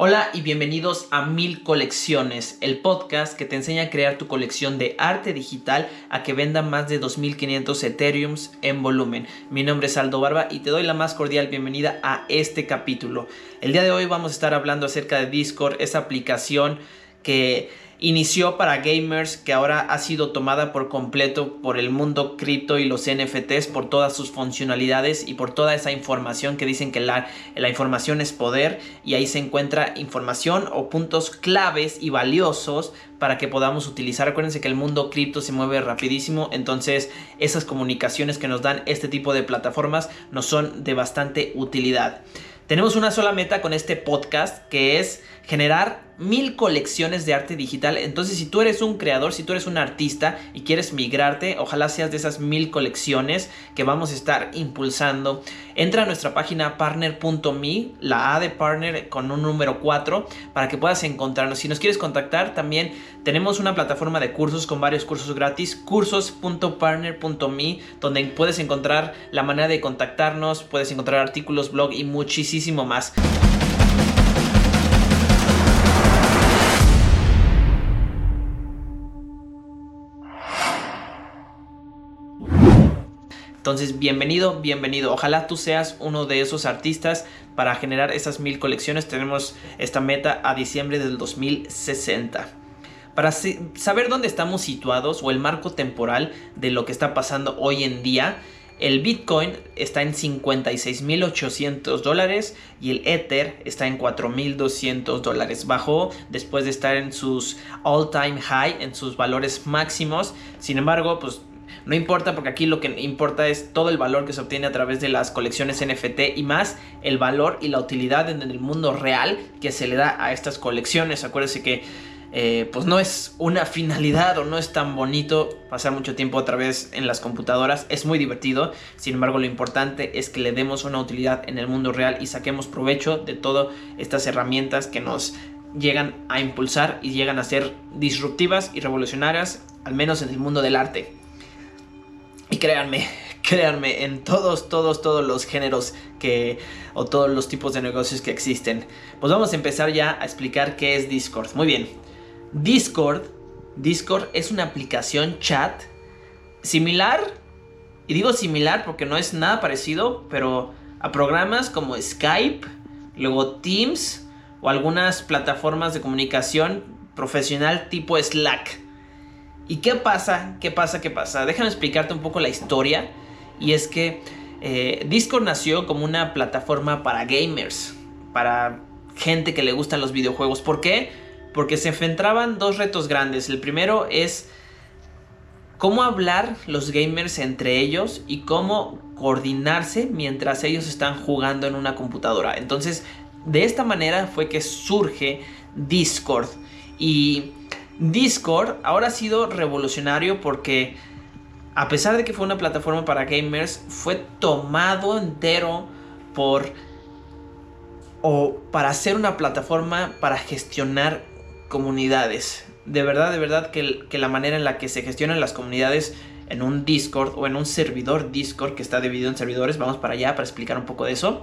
Hola y bienvenidos a Mil Colecciones, el podcast que te enseña a crear tu colección de arte digital a que venda más de 2500 Ethereums en volumen. Mi nombre es Aldo Barba y te doy la más cordial bienvenida a este capítulo. El día de hoy vamos a estar hablando acerca de Discord, esa aplicación que inició para gamers que ahora ha sido tomada por completo por el mundo cripto y los NFTs por todas sus funcionalidades y por toda esa información que dicen que la, la información es poder y ahí se encuentra información o puntos claves y valiosos para que podamos utilizar. Acuérdense que el mundo cripto se mueve rapidísimo, entonces esas comunicaciones que nos dan este tipo de plataformas nos son de bastante utilidad. Tenemos una sola meta con este podcast que es generar mil colecciones de arte digital. Entonces, si tú eres un creador, si tú eres un artista y quieres migrarte, ojalá seas de esas mil colecciones que vamos a estar impulsando. Entra a nuestra página partner.me, la A de partner con un número 4, para que puedas encontrarnos. Si nos quieres contactar, también tenemos una plataforma de cursos con varios cursos gratis, cursos.partner.me, donde puedes encontrar la manera de contactarnos, puedes encontrar artículos, blog y muchísimo más. Entonces, bienvenido, bienvenido. Ojalá tú seas uno de esos artistas para generar esas mil colecciones. Tenemos esta meta a diciembre del 2060. Para saber dónde estamos situados o el marco temporal de lo que está pasando hoy en día, el Bitcoin está en 56.800 dólares y el Ether está en 4.200 dólares. Bajó después de estar en sus all time high, en sus valores máximos. Sin embargo, pues no importa porque aquí lo que importa es todo el valor que se obtiene a través de las colecciones NFT y más el valor y la utilidad en el mundo real que se le da a estas colecciones. Acuérdense que eh, pues no es una finalidad o no es tan bonito pasar mucho tiempo otra vez en las computadoras. Es muy divertido. Sin embargo, lo importante es que le demos una utilidad en el mundo real y saquemos provecho de todas estas herramientas que nos llegan a impulsar y llegan a ser disruptivas y revolucionarias, al menos en el mundo del arte. Y créanme, créanme, en todos, todos, todos los géneros que, o todos los tipos de negocios que existen. Pues vamos a empezar ya a explicar qué es Discord. Muy bien. Discord, Discord es una aplicación chat similar, y digo similar porque no es nada parecido, pero a programas como Skype, luego Teams o algunas plataformas de comunicación profesional tipo Slack. ¿Y qué pasa? ¿Qué pasa? ¿Qué pasa? Déjame explicarte un poco la historia. Y es que eh, Discord nació como una plataforma para gamers, para gente que le gustan los videojuegos. ¿Por qué? Porque se enfrentaban dos retos grandes. El primero es cómo hablar los gamers entre ellos y cómo coordinarse mientras ellos están jugando en una computadora. Entonces, de esta manera fue que surge Discord. Y Discord ahora ha sido revolucionario porque a pesar de que fue una plataforma para gamers, fue tomado entero por o para ser una plataforma para gestionar comunidades. De verdad, de verdad que, que, la manera en la que se gestionan las comunidades en un Discord o en un servidor Discord que está dividido en servidores, vamos para allá para explicar un poco de eso,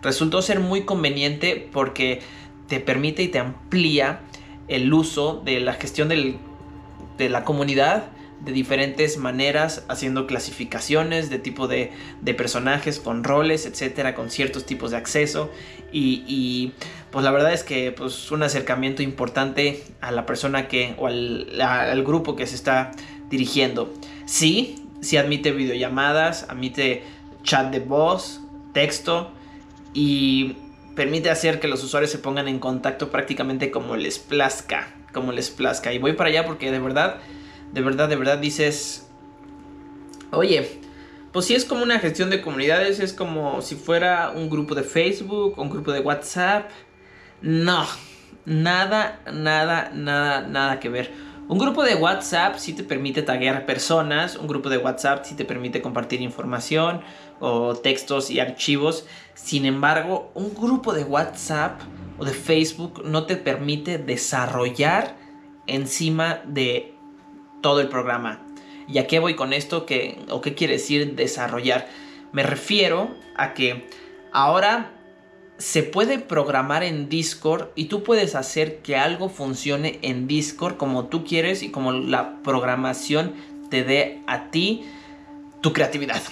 resultó ser muy conveniente porque te permite y te amplía el uso de la gestión de la comunidad de diferentes maneras, haciendo clasificaciones de tipo de, personajes con roles, etcétera, con ciertos tipos de acceso. Y, pues la verdad es que pues un acercamiento importante a la persona que, o al, al grupo que se está dirigiendo. Sí, sí admite videollamadas, admite chat de voz, texto y permite hacer que los usuarios se pongan en contacto prácticamente como les plazca, como les plazca. Y voy para allá porque de verdad, de verdad, de verdad dices, oye, pues si es como una gestión de comunidades, es como si fuera un grupo de Facebook, un grupo de WhatsApp. No, nada, nada, nada, nada que ver. Un grupo de WhatsApp sí te permite taguear personas, un grupo de WhatsApp sí te permite compartir información o textos y archivos. Sin embargo, un grupo de WhatsApp o de Facebook no te permite desarrollar encima de todo el programa. ¿Y a qué voy con esto? ¿Qué, ¿O qué quiere decir desarrollar? Me refiero a que ahora se puede programar en Discord y tú puedes hacer que algo funcione en Discord como tú quieres y como la programación te dé a ti tu creatividad.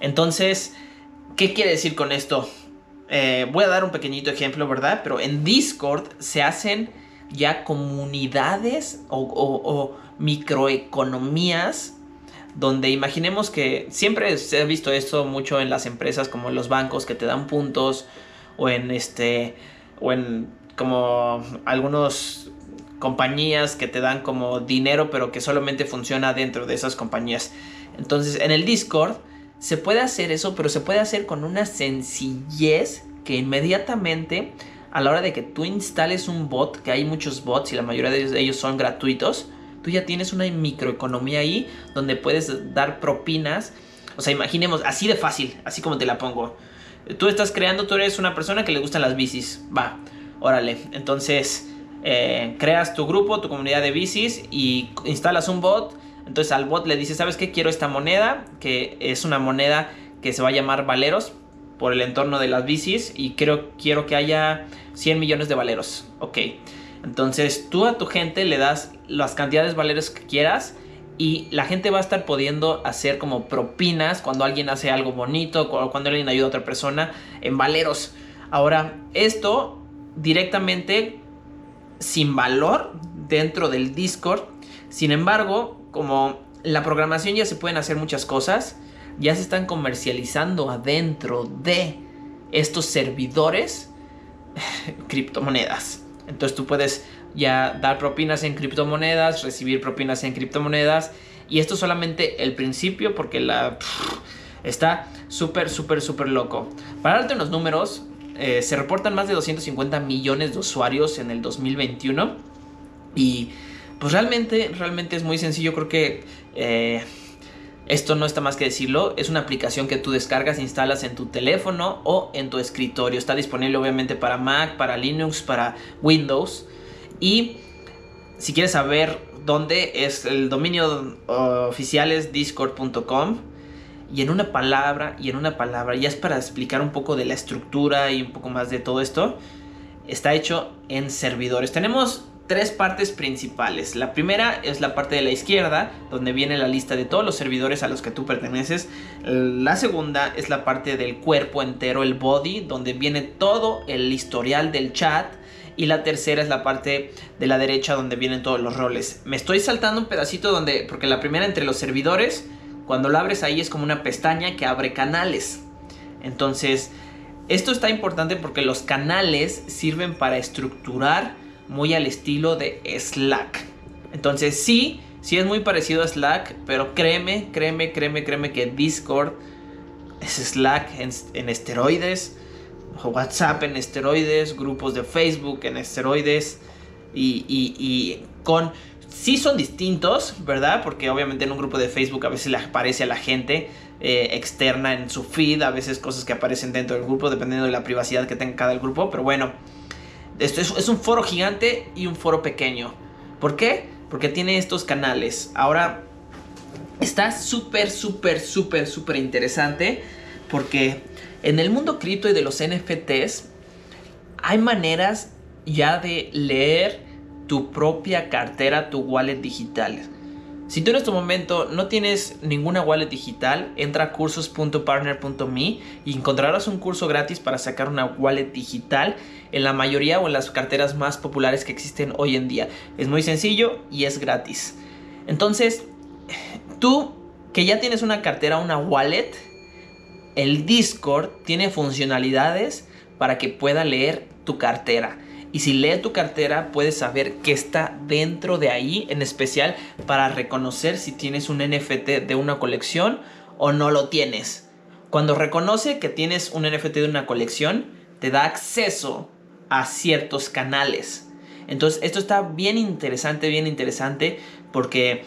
Entonces, ¿qué quiere decir con esto? Eh, voy a dar un pequeñito ejemplo, ¿verdad? Pero en Discord se hacen ya comunidades o microeconomías donde imaginemos que siempre se ha visto esto mucho en las empresas como los bancos que te dan puntos o en este o en como algunos compañías que te dan como dinero pero que solamente funciona dentro de esas compañías. Entonces, en el Discord se puede hacer eso, pero se puede hacer con una sencillez que inmediatamente a la hora de que tú instales un bot, que hay muchos bots y la mayoría de ellos son gratuitos, tú ya tienes una microeconomía ahí donde puedes dar propinas. O sea, imaginemos, así de fácil, así como te la pongo. Tú estás creando, tú eres una persona que le gustan las bicis. Va, órale. Entonces, eh, creas tu grupo, tu comunidad de bicis y instalas un bot. Entonces al bot le dices, ¿sabes qué? Quiero esta moneda, que es una moneda que se va a llamar Valeros por el entorno de las bicis y creo, quiero que haya 100 millones de Valeros. Ok. Entonces tú a tu gente le das las cantidades de valeros que quieras y la gente va a estar pudiendo hacer como propinas cuando alguien hace algo bonito, cuando alguien ayuda a otra persona en valeros. Ahora, esto directamente sin valor dentro del Discord. Sin embargo, como la programación ya se pueden hacer muchas cosas, ya se están comercializando adentro de estos servidores criptomonedas. Entonces tú puedes ya dar propinas en criptomonedas, recibir propinas en criptomonedas. Y esto es solamente el principio porque la... está súper, súper, súper loco. Para darte unos números, eh, se reportan más de 250 millones de usuarios en el 2021. Y pues realmente, realmente es muy sencillo. Creo que... Eh, esto no está más que decirlo, es una aplicación que tú descargas, instalas en tu teléfono o en tu escritorio. Está disponible obviamente para Mac, para Linux, para Windows. Y si quieres saber dónde es el dominio oficial es discord.com. Y en una palabra, y en una palabra, ya es para explicar un poco de la estructura y un poco más de todo esto, está hecho en servidores. Tenemos tres partes principales. La primera es la parte de la izquierda, donde viene la lista de todos los servidores a los que tú perteneces. La segunda es la parte del cuerpo entero, el body, donde viene todo el historial del chat. Y la tercera es la parte de la derecha donde vienen todos los roles. Me estoy saltando un pedacito donde, porque la primera entre los servidores, cuando lo abres ahí es como una pestaña que abre canales. Entonces, esto está importante porque los canales sirven para estructurar muy al estilo de Slack. Entonces sí, sí es muy parecido a Slack, pero créeme, créeme, créeme, créeme que Discord es Slack en, esteroides, WhatsApp en esteroides, grupos de Facebook en esteroides y, y, con... Sí son distintos, ¿verdad? Porque obviamente en un grupo de Facebook a veces le aparece a la gente eh, externa en su feed, a veces cosas que aparecen dentro del grupo, dependiendo de la privacidad que tenga cada grupo, pero bueno. Esto es, un foro gigante y un foro pequeño. ¿Por qué? Porque tiene estos canales. Ahora, está súper, súper, súper, súper interesante. Porque en el mundo cripto y de los NFTs, hay maneras ya de leer tu propia cartera, tu wallet digital. Si tú en este momento no tienes ninguna wallet digital, entra a cursos.partner.me y encontrarás un curso gratis para sacar una wallet digital en la mayoría o en las carteras más populares que existen hoy en día. Es muy sencillo y es gratis. Entonces, tú que ya tienes una cartera, una wallet, el Discord tiene funcionalidades para que pueda leer tu cartera. Y si lee tu cartera, puedes saber qué está dentro de ahí, en especial para reconocer si tienes un NFT de una colección o no lo tienes. Cuando reconoce que tienes un NFT de una colección, te da acceso a ciertos canales. Entonces, esto está bien interesante, bien interesante, porque,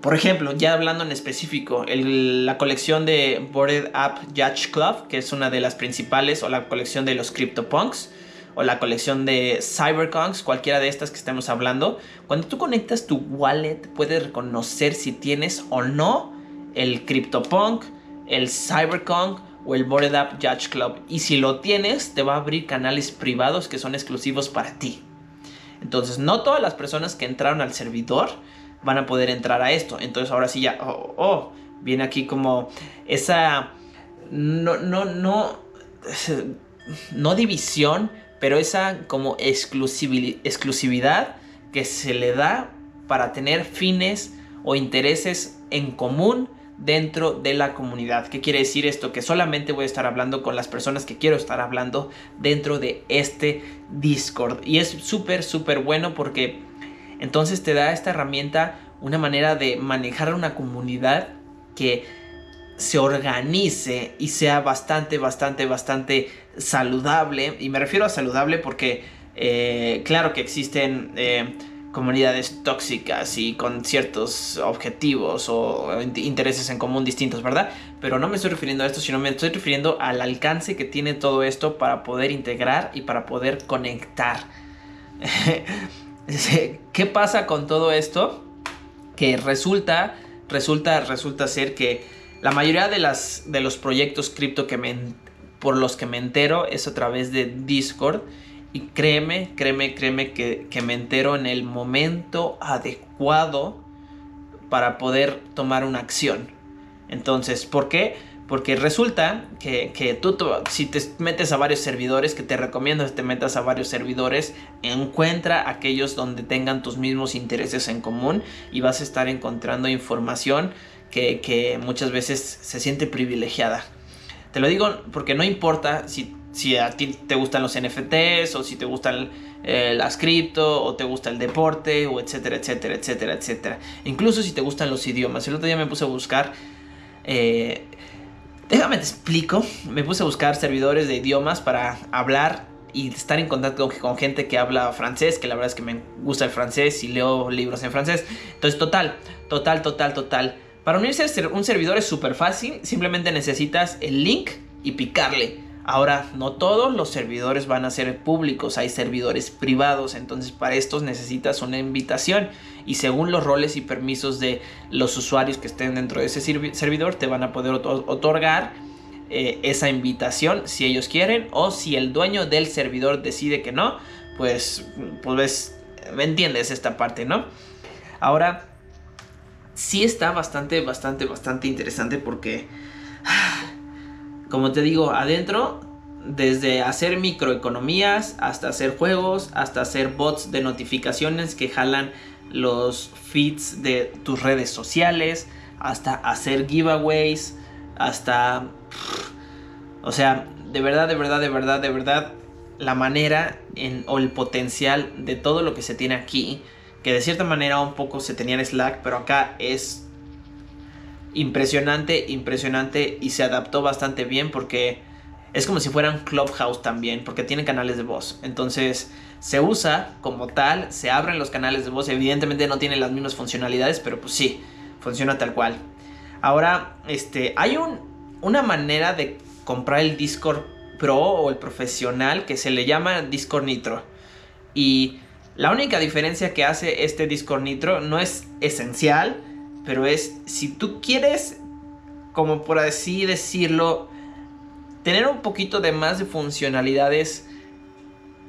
por ejemplo, ya hablando en específico, la colección de Boarded App Judge Club, que es una de las principales, o la colección de los CryptoPunks, o la colección de Cyberconks, cualquiera de estas que estemos hablando, cuando tú conectas tu wallet puedes reconocer si tienes o no el CryptoPunk, el Cyberconk o el Bored Up Judge Club. Y si lo tienes, te va a abrir canales privados que son exclusivos para ti. Entonces, no todas las personas que entraron al servidor van a poder entrar a esto. Entonces, ahora sí ya, oh, oh viene aquí como esa, no, no, no, no división, pero esa como exclusividad que se le da para tener fines o intereses en común dentro de la comunidad. ¿Qué quiere decir esto? Que solamente voy a estar hablando con las personas que quiero estar hablando dentro de este Discord. Y es súper, súper bueno porque entonces te da esta herramienta una manera de manejar una comunidad que se organice y sea bastante, bastante, bastante saludable. Y me refiero a saludable porque, eh, claro que existen eh, comunidades tóxicas y con ciertos objetivos o intereses en común distintos, ¿verdad? Pero no me estoy refiriendo a esto, sino me estoy refiriendo al alcance que tiene todo esto para poder integrar y para poder conectar. ¿Qué pasa con todo esto? Que resulta, resulta, resulta ser que la mayoría de, las, de los proyectos cripto que me, por los que me entero es a través de Discord. Y créeme, créeme, créeme que, me entero en el momento adecuado para poder tomar una acción. Entonces, ¿por qué? Porque resulta que, que tú, si te metes a varios servidores, que te recomiendo que te metas a varios servidores, encuentra aquellos donde tengan tus mismos intereses en común y vas a estar encontrando información que, muchas veces se siente privilegiada. Te lo digo porque no importa si, si a ti te gustan los NFTs o si te gustan eh, las cripto o te gusta el deporte o etcétera, etcétera, etcétera, etcétera. Incluso si te gustan los idiomas. El otro día me puse a buscar... Eh, déjame te explico. Me puse a buscar servidores de idiomas para hablar y estar en contacto con, gente que habla francés, que la verdad es que me gusta el francés y leo libros en francés. Entonces, total, total, total, total. Para unirse a un servidor es súper fácil, simplemente necesitas el link y picarle. Ahora, no todos los servidores van a ser públicos, hay servidores privados, entonces para estos necesitas una invitación y según los roles y permisos de los usuarios que estén dentro de ese servidor te van a poder otorgar eh, esa invitación si ellos quieren o si el dueño del servidor decide que no, pues, pues me entiendes esta parte, ¿no? Ahora, sí está bastante, bastante, bastante interesante porque, como te digo, adentro, desde hacer microeconomías hasta hacer juegos, hasta hacer bots de notificaciones que jalan los feeds de tus redes sociales, hasta hacer giveaways, hasta... O sea, de verdad, de verdad, de verdad, de verdad, la manera en, o el potencial de todo lo que se tiene aquí que de cierta manera un poco se tenía en Slack, pero acá es impresionante, impresionante y se adaptó bastante bien porque es como si fueran Clubhouse también, porque tiene canales de voz. Entonces se usa como tal, se abren los canales de voz, evidentemente no tiene las mismas funcionalidades, pero pues sí, funciona tal cual. Ahora, este, hay un, una manera de comprar el Discord Pro o el profesional que se le llama Discord Nitro. Y la única diferencia que hace este Discord Nitro no es esencial, pero es si tú quieres, como por así decirlo, tener un poquito de más de funcionalidades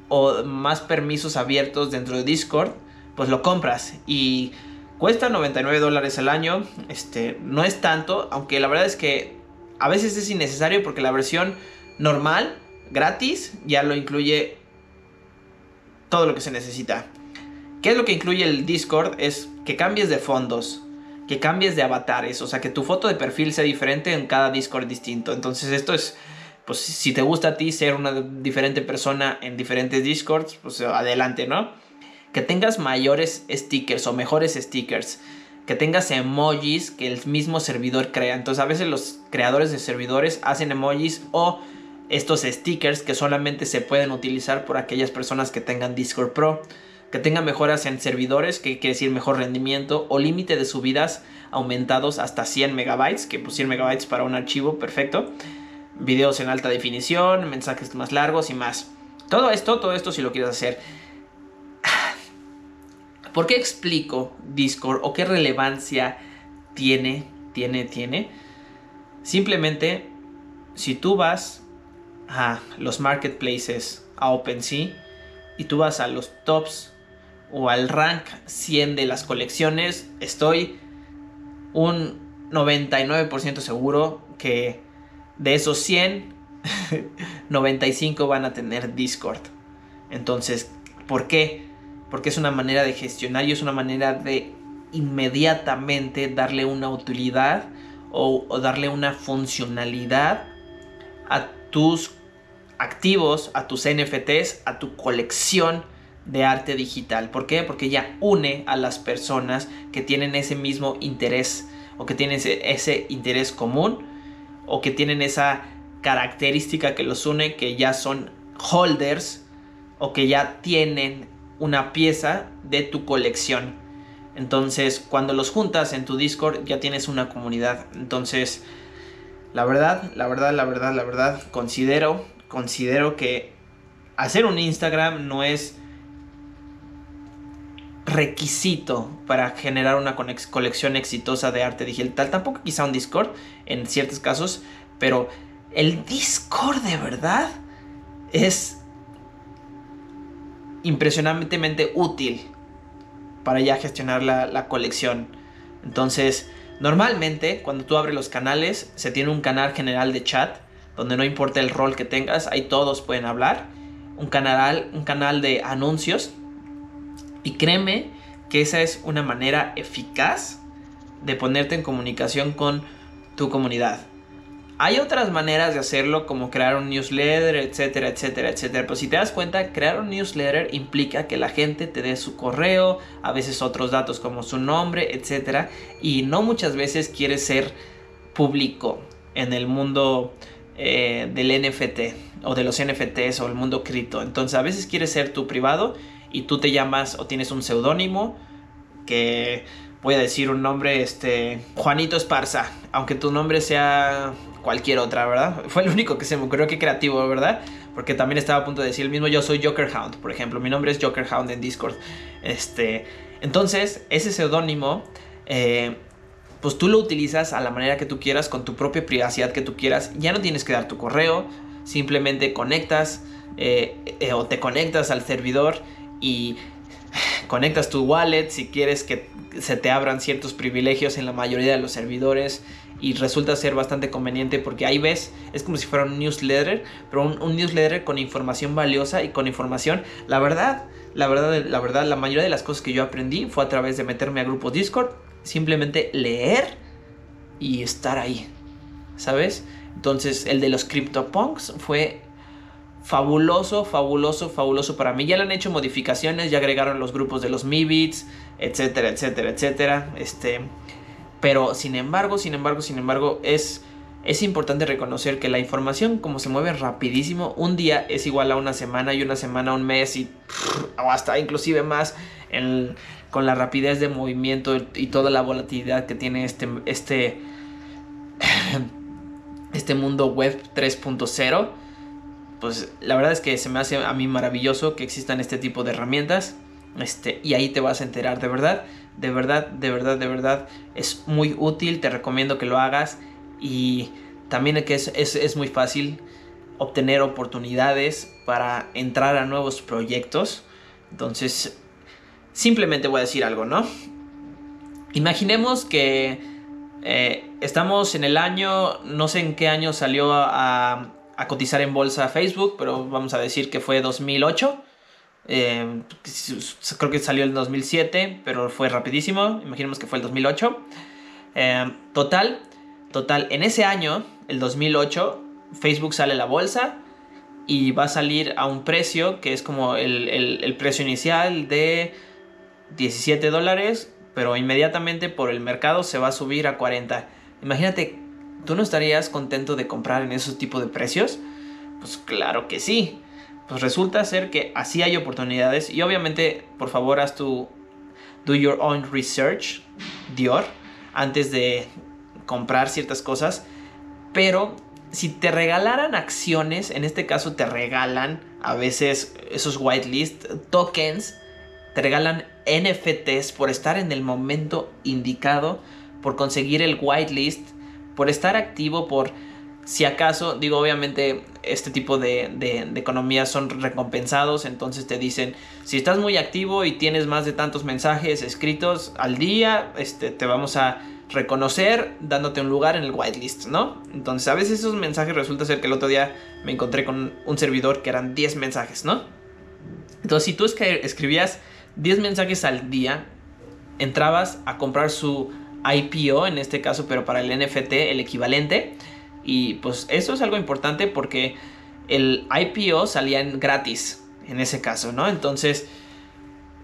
o más permisos abiertos dentro de Discord, pues lo compras y cuesta 99 dólares al año. Este no es tanto, aunque la verdad es que a veces es innecesario porque la versión normal, gratis, ya lo incluye todo lo que se necesita. ¿Qué es lo que incluye el Discord? Es que cambies de fondos, que cambies de avatares, o sea, que tu foto de perfil sea diferente en cada Discord distinto. Entonces esto es, pues si te gusta a ti ser una diferente persona en diferentes Discords, pues adelante, ¿no? Que tengas mayores stickers o mejores stickers. Que tengas emojis que el mismo servidor crea. Entonces a veces los creadores de servidores hacen emojis o estos stickers que solamente se pueden utilizar por aquellas personas que tengan Discord Pro, que tengan mejoras en servidores, que quiere decir mejor rendimiento o límite de subidas aumentados hasta 100 megabytes, que pues 100 megabytes para un archivo perfecto, videos en alta definición, mensajes más largos y más. Todo esto, todo esto si lo quieres hacer. ¿Por qué explico Discord o qué relevancia tiene, tiene, tiene? Simplemente si tú vas a los marketplaces, a OpenSea, y tú vas a los tops o al rank 100 de las colecciones, estoy un 99% seguro que de esos 100, 95 van a tener Discord. Entonces, ¿por qué? Porque es una manera de gestionar y es una manera de inmediatamente darle una utilidad o, o darle una funcionalidad a tus activos, a tus NFTs, a tu colección de arte digital. ¿Por qué? Porque ya une a las personas que tienen ese mismo interés o que tienen ese, interés común o que tienen esa característica que los une que ya son holders o que ya tienen una pieza de tu colección. Entonces, cuando los juntas en tu Discord ya tienes una comunidad. Entonces, la verdad, la verdad, la verdad, la verdad, considero, considero que hacer un Instagram no es requisito para generar una colección exitosa de arte digital. Tampoco quizá un Discord en ciertos casos, pero el Discord de verdad es impresionantemente útil para ya gestionar la, colección. Entonces, normalmente cuando tú abres los canales, se tiene un canal general de chat, donde no importa el rol que tengas, ahí todos pueden hablar. Un canal, un canal de anuncios y créeme que esa es una manera eficaz de ponerte en comunicación con tu comunidad. Hay otras maneras de hacerlo como crear un newsletter, etcétera, etcétera, etcétera. Pero si te das cuenta, crear un newsletter implica que la gente te dé su correo, a veces otros datos como su nombre, etcétera. Y no muchas veces quieres ser público en el mundo eh, del NFT o de los NFTs o el mundo cripto. Entonces a veces quieres ser tu privado y tú te llamas o tienes un seudónimo que voy a decir un nombre, este, Juanito Esparza, aunque tu nombre sea cualquier otra, ¿verdad? Fue el único que se me ocurrió, que creativo, ¿verdad? Porque también estaba a punto de decir el mismo, yo soy Joker Hound, por ejemplo, mi nombre es Joker Hound en Discord. Este, entonces, ese seudónimo, eh, pues tú lo utilizas a la manera que tú quieras, con tu propia privacidad que tú quieras, ya no tienes que dar tu correo, simplemente conectas eh, eh, o te conectas al servidor y conectas tu wallet si quieres que se te abran ciertos privilegios en la mayoría de los servidores y resulta ser bastante conveniente porque ahí ves, es como si fuera un newsletter, pero un, newsletter con información valiosa y con información, la verdad, la verdad, la verdad, la mayoría de las cosas que yo aprendí fue a través de meterme a grupos Discord, simplemente leer y estar ahí, ¿sabes? Entonces el de los CryptoPunks fue fabuloso, fabuloso, fabuloso para mí. Ya le han hecho modificaciones, ya agregaron los grupos de los Mibits, etcétera, etcétera, etcétera. Este, pero sin embargo, sin embargo, sin embargo, es, es importante reconocer que la información, como se mueve rapidísimo, un día es igual a una semana y una semana a un mes y o hasta inclusive más con la rapidez de movimiento y toda la volatilidad que tiene este, este, este mundo web 3.0 pues la verdad es que se me hace a mí maravilloso que existan este tipo de herramientas. Este, y ahí te vas a enterar de verdad, de verdad, de verdad, de verdad. Es muy útil, te recomiendo que lo hagas. Y también que es, es muy fácil obtener oportunidades para entrar a nuevos proyectos. Entonces, simplemente voy a decir algo, ¿no? Imaginemos que eh, estamos en el año, no sé en qué año salió a cotizar en bolsa Facebook, pero vamos a decir que fue 2008. Eh, creo que salió en 2007, pero fue rapidísimo. Imaginemos que fue el 2008. Eh, total, total, en ese año, el 2008, Facebook sale a la bolsa y va a salir a un precio que es como el, el precio inicial de 17 dólares, pero inmediatamente por el mercado se va a subir a 40. Imagínate ¿Tú no estarías contento de comprar en esos tipos de precios? Pues claro que sí. Pues resulta ser que así hay oportunidades y obviamente por favor haz tu do your own research, Dior, antes de comprar ciertas cosas. Pero si te regalaran acciones, en este caso te regalan a veces esos whitelist tokens, te regalan NFTs por estar en el momento indicado, por conseguir el whitelist por estar activo, por Si acaso, digo, obviamente este tipo de, de, economías son recompensados, entonces te dicen, si estás muy activo y tienes más de tantos mensajes escritos al día, este, te vamos a reconocer dándote un lugar en el whitelist, ¿no? Entonces a veces esos mensajes resulta ser que el otro día me encontré con un servidor que eran 10 mensajes, ¿no? Entonces si tú escribías 10 mensajes al día, entrabas a comprar su IPO en este caso, pero para el NFT el equivalente. Y pues eso es algo importante porque el IPO salía gratis en ese caso, ¿no? Entonces,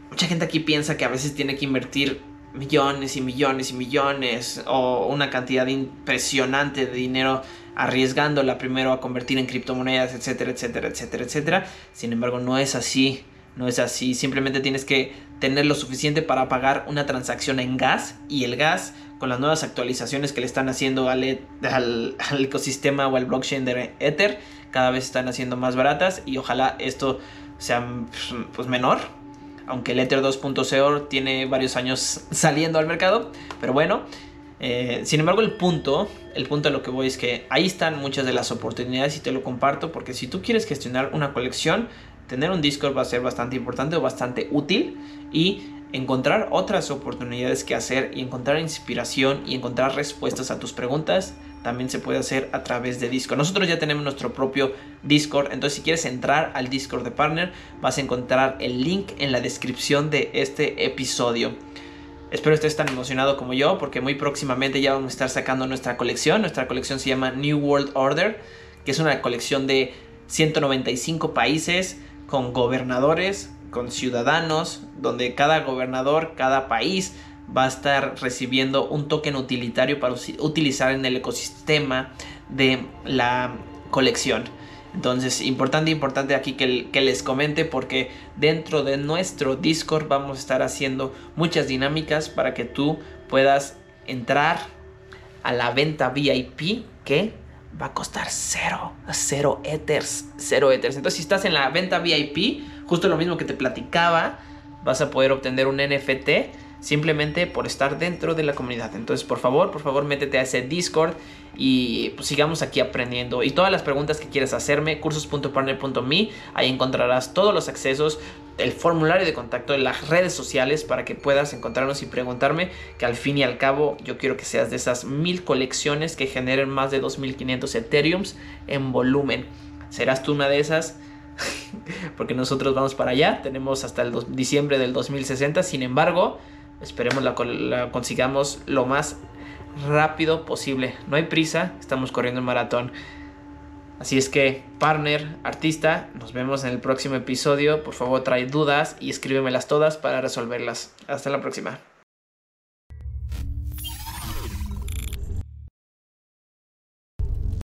mucha gente aquí piensa que a veces tiene que invertir millones y millones y millones o una cantidad impresionante de dinero arriesgándola primero a convertir en criptomonedas, etcétera, etcétera, etcétera, etcétera. Sin embargo, no es así. No es así, simplemente tienes que tener lo suficiente para pagar una transacción en gas y el gas con las nuevas actualizaciones que le están haciendo al, e, al, ecosistema o al blockchain de Ether cada vez están haciendo más baratas y ojalá esto sea pues menor aunque el Ether 2.0 tiene varios años saliendo al mercado, pero bueno, eh, sin embargo el punto, el punto a lo que voy es que ahí están muchas de las oportunidades y te lo comparto porque si tú quieres gestionar una colección, tener un Discord va a ser bastante importante o bastante útil y encontrar otras oportunidades que hacer y encontrar inspiración y encontrar respuestas a tus preguntas también se puede hacer a través de Discord. Nosotros ya tenemos nuestro propio Discord, entonces si quieres entrar al Discord de Partner, vas a encontrar el link en la descripción de este episodio. Espero estés tan emocionado como yo, porque muy próximamente ya vamos a estar sacando nuestra colección. Nuestra colección se llama New World Order, que es una colección de 195 países con gobernadores, con ciudadanos, donde cada gobernador, cada país va a estar recibiendo un token utilitario para utilizar en el ecosistema de la colección. Entonces, importante, importante aquí que, les comente porque dentro de nuestro Discord vamos a estar haciendo muchas dinámicas para que tú puedas entrar a la venta VIP que va a costar cero, cero ethers, cero ethers. Entonces, si estás en la venta VIP, justo lo mismo que te platicaba, vas a poder obtener un NFT simplemente por estar dentro de la comunidad. Entonces, por favor, por favor, métete a ese Discord y pues, sigamos aquí aprendiendo. Y todas las preguntas que quieras hacerme, cursos.partner.me, ahí encontrarás todos los accesos, el formulario de contacto las redes sociales para que puedas encontrarnos y preguntarme, que al fin y al cabo yo quiero que seas de esas mil colecciones que generen más de 2500 Ethereums en volumen. ¿Serás tú una de esas? Porque nosotros vamos para allá, tenemos hasta el diciembre del 2060, sin embargo, Esperemos la, la consigamos lo más rápido posible. No hay prisa, estamos corriendo el maratón. Así es que, partner, artista, nos vemos en el próximo episodio. Por favor, trae dudas y escríbemelas todas para resolverlas. Hasta la próxima.